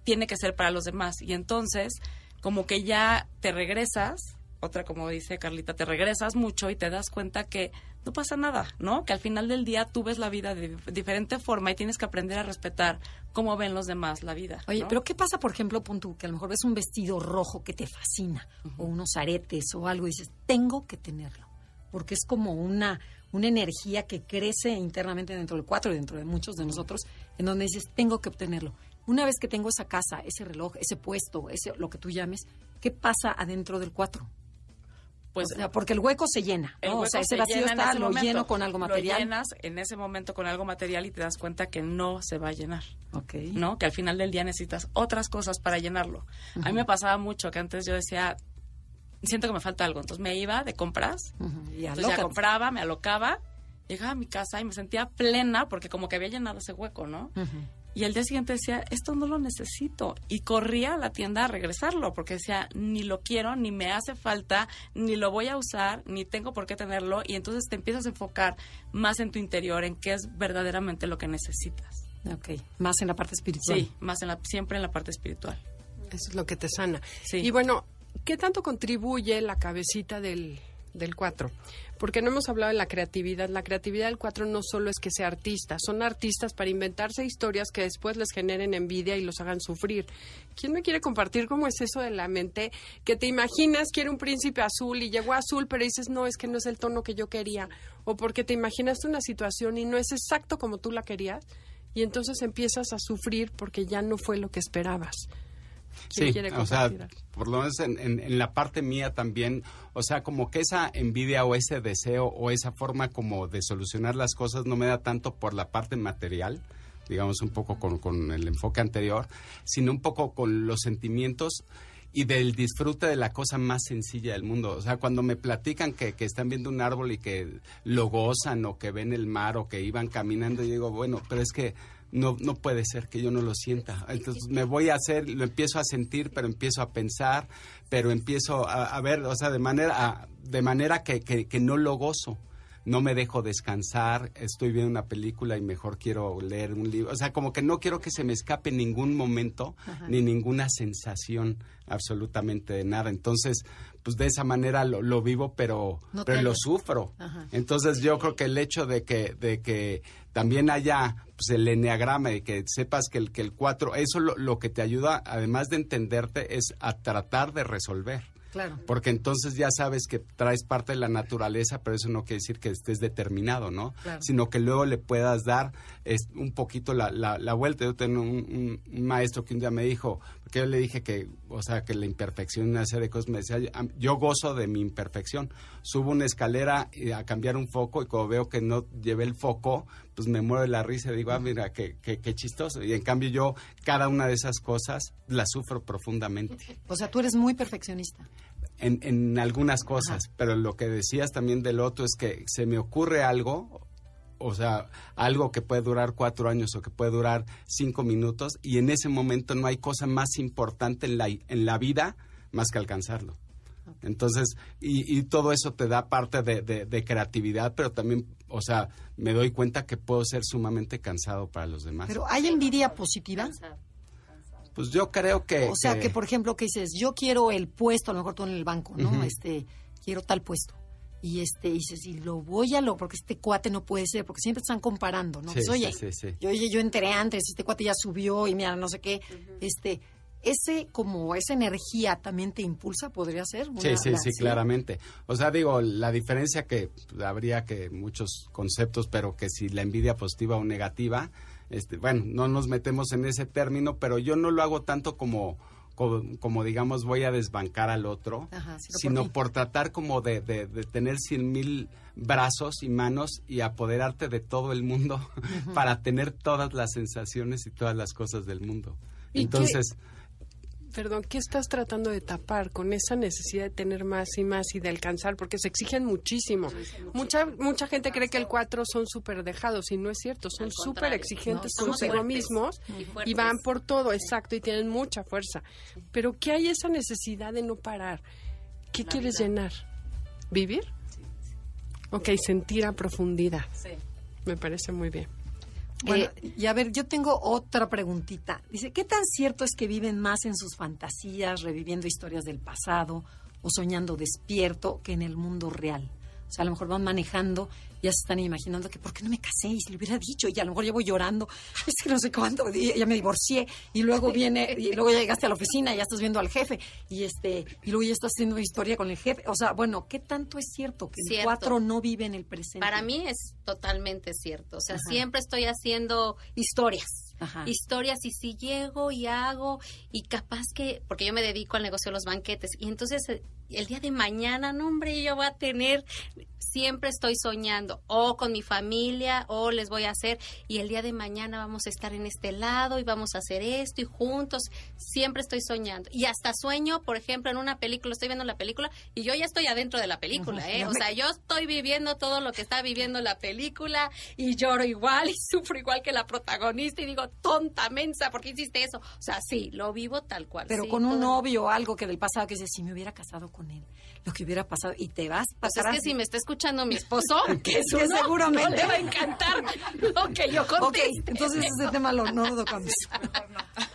tiene que ser para los demás. Y entonces como que ya te regresas, otra como dice Carlita, te regresas mucho y te das cuenta que no pasa nada, ¿no? Que al final del día tú ves la vida de diferente forma y tienes que aprender a respetar cómo ven los demás la vida. Oye, pero ¿qué pasa, por ejemplo, punto, que a lo mejor ves un vestido rojo que te fascina o unos aretes o algo y dices, tengo que tenerlo, porque es como una una energía que crece internamente dentro del cuatro y dentro de muchos de nosotros, en donde dices, tengo que obtenerlo. Una vez que tengo esa casa, ese reloj, ese puesto, ese lo que tú llames, ¿qué pasa adentro del 4? Pues, porque el hueco se llena, O sea, ese vacío está, lo lleno con algo material. Lo llenas en ese momento con algo material y te das cuenta que no se va a llenar. Ok. ¿No? Que al final del día necesitas otras cosas para llenarlo. A mí me pasaba mucho que antes yo decía, siento que me falta algo. Entonces me iba de compras, y entonces ya compraba, me alocaba, llegaba a mi casa y me sentía plena porque como que había llenado ese hueco, ¿no? Y al día siguiente decía, esto no lo necesito. Y corría a la tienda a regresarlo, porque decía, ni lo quiero, ni me hace falta, ni lo voy a usar, ni tengo por qué tenerlo. Y entonces te empiezas a enfocar más en tu interior, en qué es verdaderamente lo que necesitas. Ok, más en la parte espiritual. Sí, más en la, siempre en la parte espiritual. Eso es lo que te sana. Sí. Y bueno, ¿qué tanto contribuye la cabecita del, del 4? Porque no hemos hablado de la creatividad. La creatividad del 4 no solo es que sea artista, son artistas para inventarse historias que después les generen envidia y los hagan sufrir. ¿Quién me quiere compartir cómo es eso de la mente? Que te imaginas quiere un príncipe azul y llegó azul, pero dices, no, es que no es el tono que yo quería. O porque te imaginaste una situación y no es exacto como tú la querías y entonces empiezas a sufrir porque ya no fue lo que esperabas. Sí, o sea, por lo menos en, en, la parte mía también, o sea, como que esa envidia o ese deseo o esa forma como de solucionar las cosas no me da tanto por la parte material, digamos un poco con, con el enfoque anterior, sino un poco con los sentimientos y del disfrute de la cosa más sencilla del mundo. O sea, cuando me platican que, que, están viendo un árbol y que lo gozan o que ven el mar o que iban caminando, yo digo, bueno, pero es que no, no puede ser que yo no lo sienta. Entonces me voy a hacer, lo empiezo a sentir, pero empiezo a pensar, pero empiezo a, ver, o sea, de manera, de manera que, que, que no lo gozo no me dejo descansar, estoy viendo una película y mejor quiero leer un libro. O sea, como que no quiero que se me escape ningún momento ni ninguna sensación absolutamente de nada. Entonces, pues de esa manera lo, vivo, pero, pero lo sufro. Entonces, yo creo que el hecho de que, de que también haya pues, el enneagrama y que sepas que el, que el 4, eso lo, lo que te ayuda, además de entenderte, es a tratar de resolver. Claro. Porque entonces ya sabes que traes parte de la naturaleza, pero eso no quiere decir que estés determinado, ¿no? Sino que luego le puedas dar es, un poquito la, la, vuelta. Yo tengo un, maestro que un día me dijo, porque yo le dije que, o sea, que la imperfección, una serie de cosas, me decía, yo gozo de mi imperfección. Subo una escalera a cambiar un foco y cuando veo que no llevé el foco, pues me muero de la risa y digo, ah, mira, qué, qué, qué chistoso. Y en cambio yo, cada una de esas cosas, las sufro profundamente. O sea, tú eres muy perfeccionista. En, en algunas cosas, pero lo que decías también del otro es que se me ocurre algo, o sea, algo que puede durar cuatro años o que puede durar cinco minutos y en ese momento no hay cosa más importante en la, en la vida más que alcanzarlo. Entonces, y, y, todo eso te da parte de, de, creatividad, pero también, o sea, me doy cuenta que puedo ser sumamente cansado para los demás. Pero ¿hay envidia positiva? Pues yo creo que... O sea, que, por ejemplo, que dices, yo quiero el puesto, a lo mejor tú en el banco, ¿no? Este, quiero tal puesto. Y este dices y lo voy a lo porque este cuate no puede ser porque siempre están comparando no pues, oye yo oye yo enteré antes este cuate ya subió y mira no sé qué este ese como esa energía también te impulsa podría ser sí sí sí claramente. O sea digo la diferencia que habría que muchos conceptos pero que si la envidia positiva o negativa este bueno no nos metemos en ese término pero yo no lo hago tanto como como, digamos voy a desbancar al otro, sino, por, tratar como de, de, tener cien mil brazos y manos y apoderarte de todo el mundo para tener todas las sensaciones y todas las cosas del mundo. Entonces perdón, ¿qué estás tratando de tapar con esa necesidad de tener más y más y de alcanzar? Porque se exigen muchísimo. Mucha mucha gente cree que el cuatro son súper dejados y no es cierto. Son súper exigentes consigo mismos y van por todo, exacto, y tienen mucha fuerza. Pero ¿qué hay esa necesidad de no parar? ¿Qué quieres llenar? ¿Vivir? Ok, sentir a profundidad. Sí. Me parece muy bien. Bueno, eh, y a ver, yo tengo otra preguntita. Dice, ¿qué tan cierto es que viven más en sus fantasías, reviviendo historias del pasado o soñando despierto que en el mundo real? O sea, a lo mejor van manejando ya se están imaginando que por qué no me casé y si le hubiera dicho y a lo mejor llevo llorando, es que no sé cuánto, ya me divorcié y luego viene y luego ya llegaste a la oficina y ya estás viendo al jefe y este y luego ya estás haciendo historia con el jefe, o sea, bueno, ¿qué tanto es cierto que el cuatro no vive en el presente? Para mí es totalmente cierto, o sea, siempre estoy haciendo historias. historias y si llego y hago y capaz que porque yo me dedico al negocio de los banquetes y entonces eh, el día de mañana, no hombre, yo voy a tener siempre estoy soñando o con mi familia o les voy a hacer y el día de mañana vamos a estar en este lado y vamos a hacer esto y juntos, siempre estoy soñando. Y hasta sueño, por ejemplo, en una película, estoy viendo la película y yo ya estoy adentro de la película, ¿eh? O sea, yo estoy viviendo todo lo que está viviendo la película y lloro igual y sufro igual que la protagonista y digo, tonta, mensa, ¿por qué hiciste eso? O sea, sí, lo vivo tal cual. Pero con un novio o algo que del pasado que dice, si me hubiera casado con él, lo que hubiera pasado y te vas, pues es que si me está escuchando mi esposo, que, es que seguramente le va a encantar lo que yo conteste. Ok, entonces ese tema lo, no lo tocamos.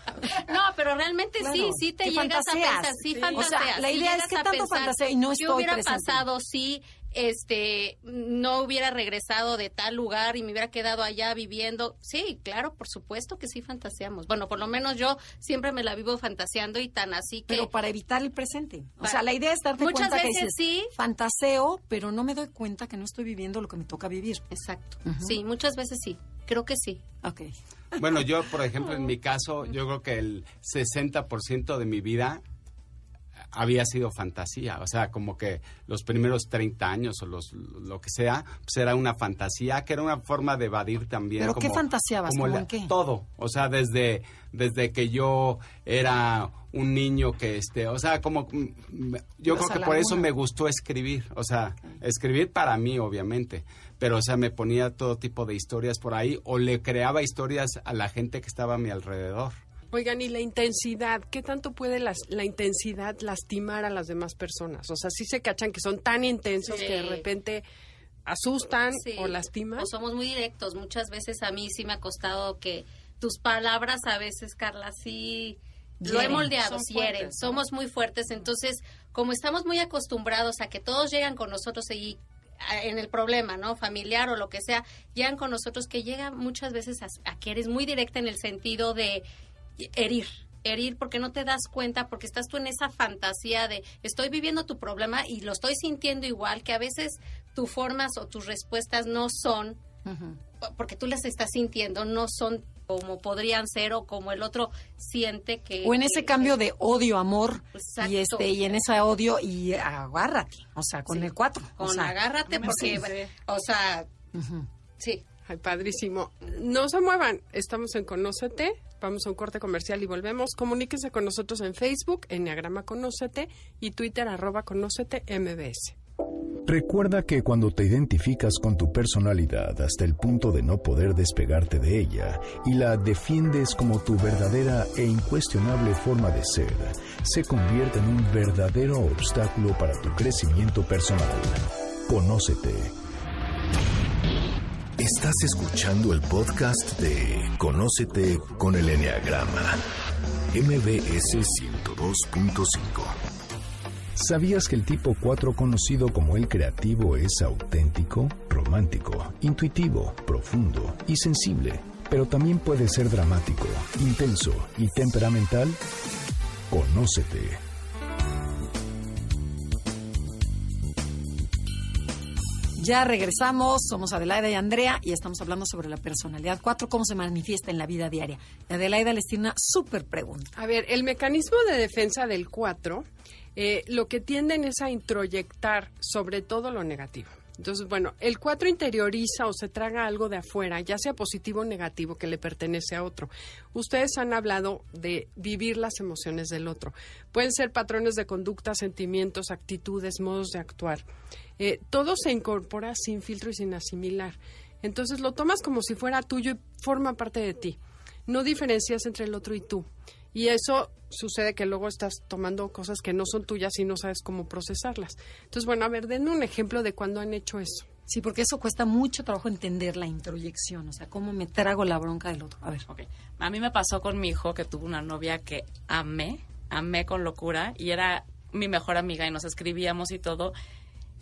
No, pero realmente sí, sí te llegas a pensar, sí, fantaseas. la idea es que tanto fantasea y no estoy ¿Qué hubiera presente? pasado si este no hubiera regresado de tal lugar y me hubiera quedado allá viviendo. Sí, claro, por supuesto que sí fantaseamos. Bueno, por lo menos yo siempre me la vivo fantaseando y tan así que Pero para evitar el presente. O sea, la idea es darte Muchas cuenta que veces dices, sí. fantaseo, pero no me doy cuenta que no estoy viviendo lo que me toca vivir. Exacto. Sí, muchas veces sí. Creo que sí. Ok. Bueno, yo, por ejemplo, en mi caso, yo creo que el 60% de mi vida había sido fantasía, o sea, como que los primeros 30 años o los lo que sea, pues era una fantasía, que era una forma de evadir también. ¿Pero como, qué fantaseabas? como ¿Cómo la- en qué? Todo, o sea, desde, desde que yo era un niño que, este, o sea, como, mm, yo creo que por eso me gustó escribir, o sea, escribir para mí, obviamente, pero, o sea, me ponía todo tipo de historias por ahí o le creaba historias a la gente que estaba a mi alrededor. Oigan, y la intensidad, ¿qué tanto puede las- la intensidad lastimar a las demás personas? O sea, sí se cachan que son tan intensos Sí. que de repente asustan Sí. o lastiman. O somos muy directos. Muchas veces a mí sí me ha costado que tus palabras a veces, Carla, sí lo he moldeado, sí hieren. Somos muy fuertes. Entonces, como estamos muy acostumbrados a que todos llegan con nosotros y en el problema, ¿no? Familiar o lo que sea, llegan con nosotros que llegan muchas veces a, a que eres muy directa en el sentido de herir herir porque no te das cuenta porque estás tú en esa fantasía de estoy viviendo tu problema y lo estoy sintiendo igual que a veces tus formas o tus respuestas no son porque tú las estás sintiendo no son como podrían ser o como el otro siente que O en ese que- cambio de odio, amor, Exacto. y este y en ese odio, y agárrate, o sea, con Sí. el 4. con agárrate porque o sea sí Ay, padrísimo. No se muevan. Estamos en Conócete. Vamos a un corte comercial y volvemos. Comuníquense con nosotros en Facebook, Enneagrama Conócete y Twitter, arroba Conócete MBS. Recuerda que cuando te identificas con tu personalidad hasta el punto de no poder despegarte de ella y la defiendes como tu verdadera e incuestionable forma de ser, se convierte en un verdadero obstáculo para tu crecimiento personal. Conócete. Estás escuchando el podcast de Conócete con el Enneagrama, MBS 102.5. ¿Sabías que el tipo 4 conocido como el creativo es auténtico, romántico, intuitivo, profundo y sensible? Pero también puede ser dramático, intenso y temperamental. Conócete. Ya regresamos, somos Adelaida y Andrea y estamos hablando sobre la personalidad 4, cómo se manifiesta en la vida diaria. Adelaida les tiene una súper pregunta. A ver, el mecanismo de defensa del 4 eh, lo que tienden es a introyectar sobre todo lo negativo. Entonces, bueno, el 4 interioriza o se traga algo de afuera, ya sea positivo o negativo, que le pertenece a otro. Ustedes han hablado de vivir las emociones del otro. Pueden ser patrones de conducta, sentimientos, actitudes, modos de actuar. Eh, todo se incorpora sin filtro y sin asimilar. Entonces lo tomas como si fuera tuyo y forma parte de ti. No diferencias entre el otro y tú. Y eso sucede que luego estás tomando cosas que no son tuyas y no sabes cómo procesarlas. Entonces, bueno, a ver, denme un ejemplo de cuando han hecho eso. Sí, porque eso cuesta mucho trabajo entender la introyección, o sea, cómo me trago la bronca del otro. A ver. Ok. A mí me pasó con mi hijo que tuvo una novia que amé, amé con locura y era mi mejor amiga y nos escribíamos y todo.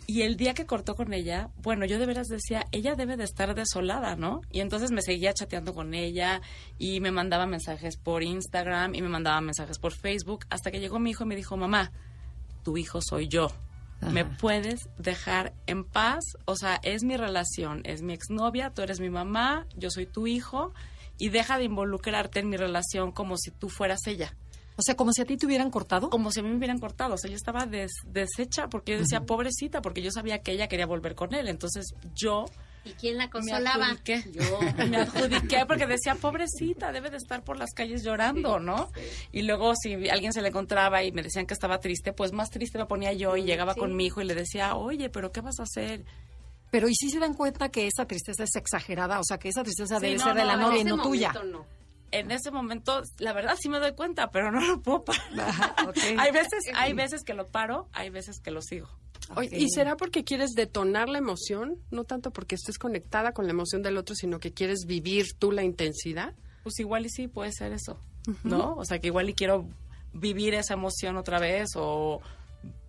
Y el día que cortó con ella, bueno, yo de veras decía, ella debe de estar desolada, ¿no? Y entonces me seguía chateando con ella y me mandaba mensajes por Instagram y me mandaba mensajes por Facebook hasta que llegó mi hijo y me dijo, mamá, tu hijo soy yo. ¿Me puedes dejar en paz? O sea, es mi relación, es mi exnovia, tú eres mi mamá, yo soy tu hijo y deja de involucrarte en mi relación como si tú fueras ella. O sea, como si a ti te hubieran cortado. Como si a mí me hubieran cortado. O sea, yo estaba deshecha porque yo decía, pobrecita, porque yo sabía que ella quería volver con él. Entonces yo ¿Y quién la consolaba? Me adjudiqué. Yo. Me adjudiqué porque decía, pobrecita, debe de estar por las calles llorando, ¿no? Y luego si alguien se le encontraba y me decían que estaba triste, pues más triste me ponía yo y llegaba con mi hijo y le decía, oye, pero ¿qué vas a hacer? Pero ¿y si se dan cuenta que esa tristeza es exagerada? O sea, que esa tristeza debe ser de la novia y no tuya. En ese momento, la verdad sí me doy cuenta, pero no lo puedo parar. hay veces, hay veces que lo paro, hay veces que lo sigo. ¿Y será porque quieres detonar la emoción? No tanto porque estés conectada con la emoción del otro, sino que quieres vivir tú la intensidad. Pues igual y sí puede ser eso, ¿no? O sea, que igual y quiero vivir esa emoción otra vez o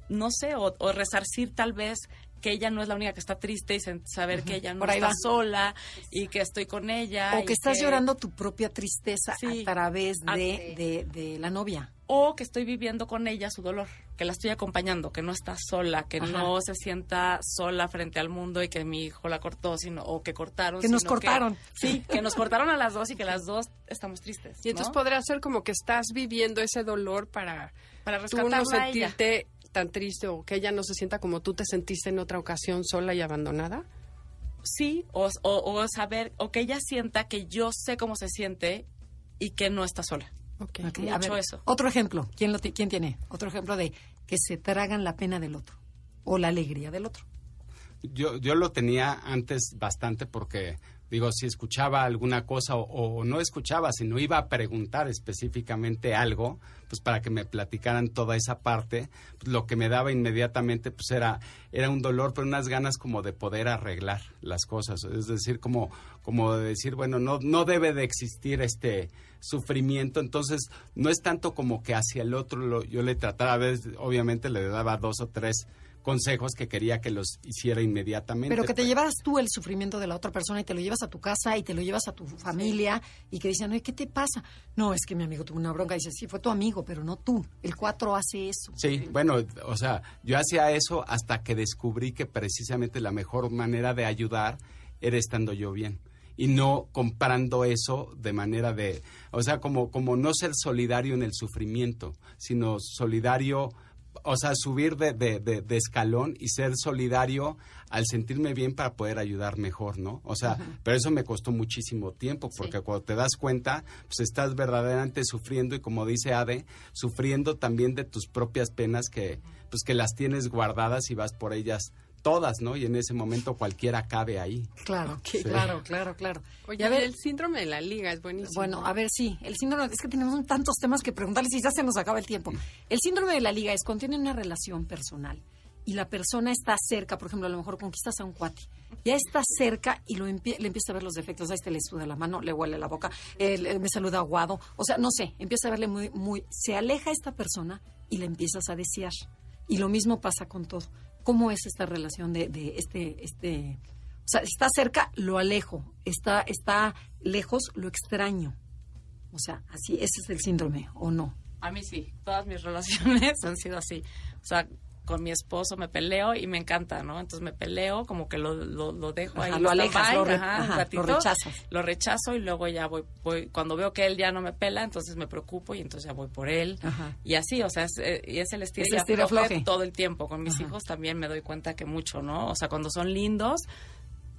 no sé, o, resarcir tal vez que ella no es la única que está triste y saber que ella no está sola y que estoy con ella. O que estás llorando tu propia tristeza a través de, de, la novia. O que estoy viviendo con ella su dolor, que la estoy acompañando, que no está sola, que no se sienta sola frente al mundo y que mi hijo la cortó, sino o que cortaron. Que nos cortaron. sí, que nos cortaron a las dos y que las dos estamos tristes. Y entonces podría ser como que estás viviendo ese dolor para, para rescatarla tú no sentirte tan triste o que ella no se sienta como tú te sentiste en otra ocasión sola y abandonada? Sí, o, o, saber, o que ella sienta que yo sé cómo se siente y que no está sola. Ok, eso. Otro ejemplo, ¿Quién, lo ¿quién tiene? Otro ejemplo de que se tragan la pena del otro o la alegría del otro. Yo, yo lo tenía antes bastante porque Digo, si escuchaba alguna cosa o, no escuchaba, sino iba a preguntar específicamente algo, pues para que me platicaran toda esa parte, pues lo que me daba inmediatamente pues era, era un dolor, pero unas ganas como de poder arreglar las cosas. Es decir, como, como de decir, bueno, no, no debe de existir este sufrimiento, entonces no es tanto como que hacia el otro lo, yo le trataba, a veces obviamente le daba dos o tres consejos que quería que los hiciera inmediatamente. Pero que te llevas tú el sufrimiento de la otra persona y te lo llevas a tu casa y te lo llevas a tu familia y que dicen, ¿qué te pasa? No, es que mi amigo tuvo una bronca. Y dice, sí, fue tu amigo, pero no tú. El cuatro hace eso. Sí, bueno, o sea, yo hacía eso hasta que descubrí que precisamente la mejor manera de ayudar era estando yo bien y no comprando eso de manera de, o sea, como, como no ser solidario en el sufrimiento, sino solidario o sea, subir de, de, de, escalón y ser solidario al sentirme bien para poder ayudar mejor, ¿no? O sea, pero eso me costó muchísimo tiempo, porque cuando te das cuenta, pues estás verdaderamente sufriendo y como dice Ade, sufriendo también de tus propias penas que, pues que las tienes guardadas y vas por ellas todas, ¿no? Y en ese momento cualquiera cabe ahí. Claro, claro, claro, claro. Oye, a ver, el síndrome de la liga es buenísimo. Bueno, a ver, sí, el síndrome, es que tenemos tantos temas que preguntarles y ya se nos acaba el tiempo. El síndrome de la liga es cuando tienen una relación personal y la persona está cerca, por ejemplo, a lo mejor conquistas a un cuate, ya está cerca y lo le empieza a ver los defectos, ahí este le suda la mano, le huele la boca, me saluda aguado, o sea, no sé, empieza a verle muy, muy, se aleja esta persona y le empiezas a desear. Y lo mismo pasa con todo. ¿Cómo es esta relación de, de este, este, o sea, está cerca, lo alejo, está, está lejos, lo extraño. O sea, así, ese es el síndrome, ¿o no? A mí sí, todas mis relaciones han sido así. O sea, con mi esposo me peleo y me encanta, ¿no? Entonces me peleo, como que lo, lo, dejo ahí. Lo alejas, lo, rechazas. Lo rechazo y luego ya voy, voy, cuando veo que él ya no me pela, entonces me preocupo y entonces ya voy por él. Y así, o sea, es, eh, y es el estilo y todo el tiempo. Con mis hijos también me doy cuenta que mucho, ¿no? O sea, cuando son lindos,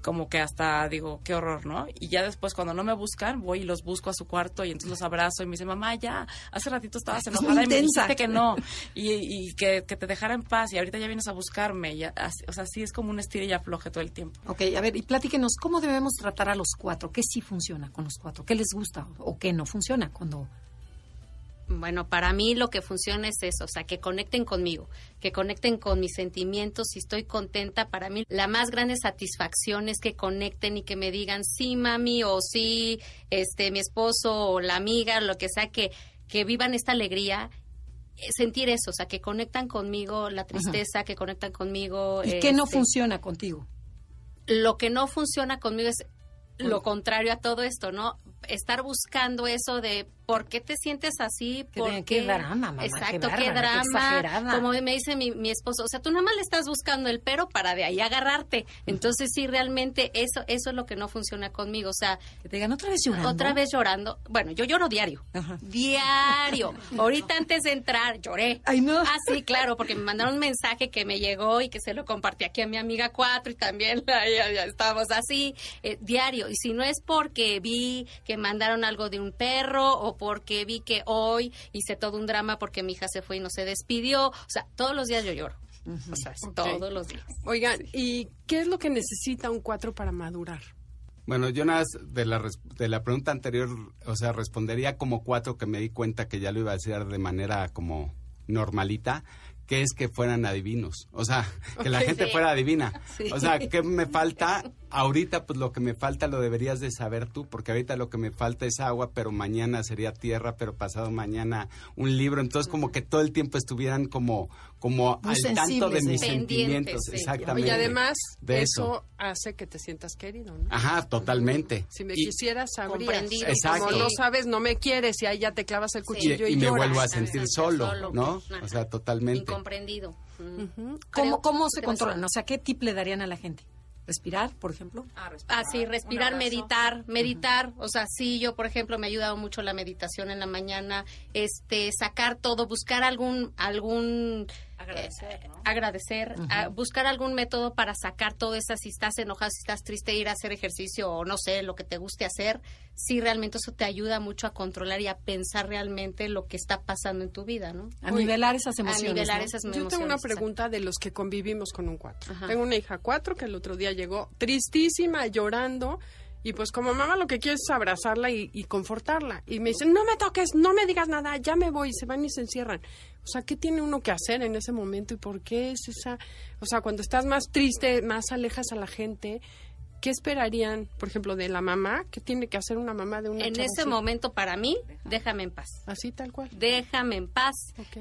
como que hasta digo, qué horror, ¿no? Y ya después cuando no me buscan, voy y los busco a su cuarto y entonces los abrazo y me dice, mamá, ya, hace ratito estabas enojada y me dijiste que no y, que, te dejara en paz y ahorita ya vienes a buscarme. Y o sea, sí es como un estilo y afloje todo el tiempo. Ok, a ver, y platíquenos, ¿cómo debemos tratar a los cuatro? ¿Qué sí funciona con los cuatro? ¿Qué les gusta o qué no funciona cuando bueno, para mí lo que funciona es eso, o sea, que conecten conmigo, que conecten con mis sentimientos, si estoy contenta, para mí la más grande satisfacción es que conecten y que me digan, sí, mami, o sí, este, mi esposo, o la amiga, lo que sea, que, que vivan esta alegría eh, sentir eso, o sea, que conectan conmigo la tristeza, que conectan conmigo. ¿Y qué no este, funciona contigo? Lo que no funciona conmigo es lo contrario a todo esto, ¿no? Estar buscando eso de ¿por qué te sientes así? ¿Por qué, drama, mamá? Exacto, qué, drama. como me dice mi, mi, esposo, o sea, tú nada más le estás buscando el pero para de ahí agarrarte. Entonces, sí, realmente eso eso es lo que no funciona conmigo. O sea, que te digan otra vez llorando. Otra vez llorando. Bueno, yo lloro diario. Diario. Ahorita antes de entrar lloré. Ay, no. Ah, sí, claro, porque me mandaron un mensaje que me llegó y que se lo compartí aquí a mi amiga cuatro y también ya, ya estábamos así, eh, diario. Y si no es porque vi que mandaron algo de un perro o porque vi que hoy hice todo un drama porque mi hija se fue y no se despidió. O sea, todos los días yo lloro. O sea, todos los días. Oigan, ¿y qué es lo que necesita un cuatro para madurar? Bueno, yo nada de la, de la pregunta anterior, o sea, respondería como cuatro que me di cuenta que ya lo iba a hacer de manera como normalita que es que fueran adivinos. O sea, que la gente fuera adivina. O sea, ¿qué me falta? ahorita pues lo que me falta lo deberías de saber tú, porque ahorita lo que me falta es agua, pero mañana sería tierra, pero pasado mañana un libro, entonces como que todo el tiempo estuvieran como como al tanto de mis sentimientos, exactamente. Y además eso, hace que te sientas querido, ¿no? Ajá, totalmente. Si me quisieras sabrías. Exacto. Como no sabes, no me quieres y ahí ya te clavas el cuchillo y, y, me vuelvo a sentir solo, ¿no? O sea, totalmente. Incomprendido. ¿Cómo, ¿Cómo se controlan? O sea, ¿qué tip le darían a la gente? respirar, por ejemplo. Ah, respirar. Ah, sí, respirar, meditar, meditar. O sea, sí, yo, por ejemplo, me ha ayudado mucho la meditación en la mañana, este, sacar todo, buscar algún, algún Agradecer, ¿no? agradecer buscar algún método para sacar todo eso, si estás enojado, si estás triste, ir a hacer ejercicio o no sé, lo que te guste hacer, si realmente eso te ayuda mucho a controlar y a pensar realmente lo que está pasando en tu vida, ¿no? A nivelar esas emociones. A nivelar esas emociones. Yo tengo una pregunta de los que convivimos con un cuatro. Tengo una hija cuatro que el otro día llegó tristísima, llorando y pues como mamá lo que quiero es abrazarla y, confortarla. Y me dicen, no me toques, no me digas nada, ya me voy. Y se van y se encierran. O sea, ¿qué tiene uno que hacer en ese momento y por qué es esa... O sea, cuando estás más triste, más alejas a la gente ¿qué esperarían, por ejemplo, de la mamá? ¿Qué tiene que hacer una mamá de una En ese momento, para mí, déjame en paz. Así tal cual. Déjame en paz.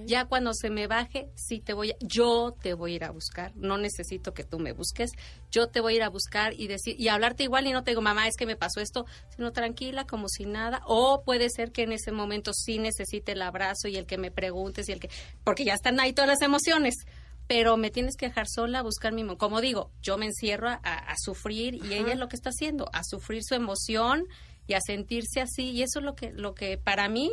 Ya cuando se me baje, sí te voy a, yo te voy a ir a buscar. No necesito que tú me busques. Yo te voy a ir a buscar y decir, y hablarte igual y no te digo, mamá, es que me pasó esto, sino tranquila, como si nada. O puede ser que en ese momento sí necesite el abrazo y el que me preguntes y el que, porque ya están ahí todas las emociones pero me tienes que dejar sola a buscar mi... Como digo, yo me encierro a, sufrir y ella es lo que está haciendo, a sufrir su emoción y a sentirse así y eso es lo que, lo que para mí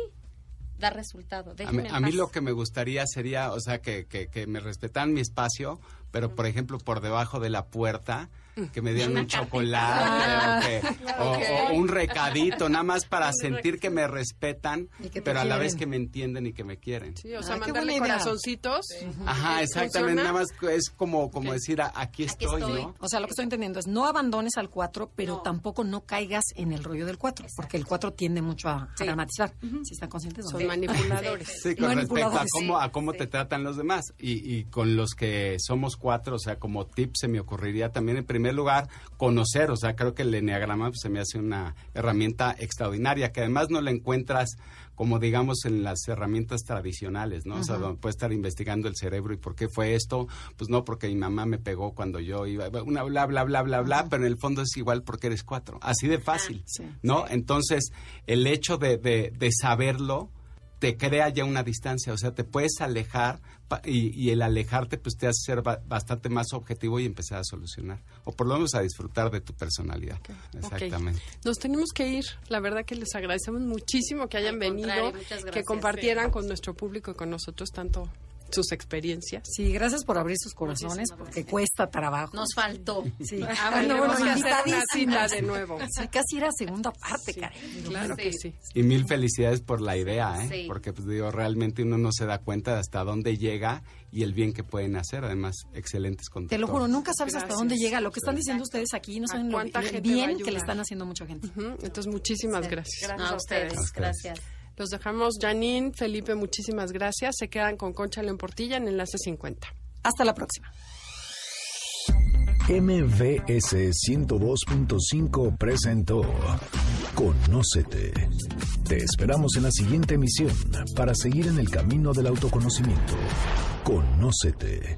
da resultado. A mí, lo que me gustaría sería, o sea, que, que, que me respetaran mi espacio, pero por ejemplo por debajo de la puerta que me dieran un chocolate o, un recadito, nada más para sentir que me respetan, pero a la vez que me entienden y que me quieren. Sí, o sea, mandarle corazoncitos. Ajá, exactamente, nada más es como, como decir, aquí estoy, ¿no? O sea, lo que estoy entendiendo es no abandones al 4, pero tampoco no caigas en el rollo del 4, porque el 4 tiende mucho a, dramatizar, si están conscientes. Son manipuladores. Sí, con respecto a cómo, a cómo te tratan los demás. Y, y con los que somos cuatro, o sea, como tip se me ocurriría también en primer primer lugar, conocer, o sea, creo que el enneagrama pues, se me hace una herramienta extraordinaria, que además no la encuentras como digamos en las herramientas tradicionales, ¿no? O sea, donde puedes estar investigando el cerebro y por qué fue esto, pues no porque mi mamá me pegó cuando yo iba, una bla, bla, bla, bla, bla, pero en el fondo es igual porque eres cuatro, así de fácil, ¿no? Entonces, el hecho de, de, de saberlo, te crea ya una distancia, o sea, te puedes alejar y, el alejarte pues te hace ser bastante más objetivo y empezar a solucionar, o por lo menos a disfrutar de tu personalidad. Exactamente. Nos tenemos que ir, la verdad que les agradecemos muchísimo que hayan venido, que compartieran con nuestro público y con nosotros tanto sus experiencias. Sí, gracias por abrir sus corazones, porque cuesta trabajo. Nos faltó. Sí. Ah, bueno, bueno, invitadísima de nuevo. Sí, casi era segunda parte, Karen. Claro que sí. Y mil felicidades por la idea, ¿eh? Porque, pues digo, realmente uno no se da cuenta de hasta dónde llega y el bien que pueden hacer, además, excelentes conductores. Te lo juro, nunca sabes hasta dónde llega. Lo que están diciendo ustedes aquí no saben lo, el bien que le están haciendo a mucha gente. Entonces, muchísimas gracias. Gracias a ustedes. Gracias. Los dejamos, Janine, Felipe, muchísimas gracias. Se quedan con Concha León Portilla en Enlace 50. Hasta la próxima. MVS 102.5 presentó Conócete. Te esperamos en la siguiente emisión para seguir en el camino del autoconocimiento. Conócete.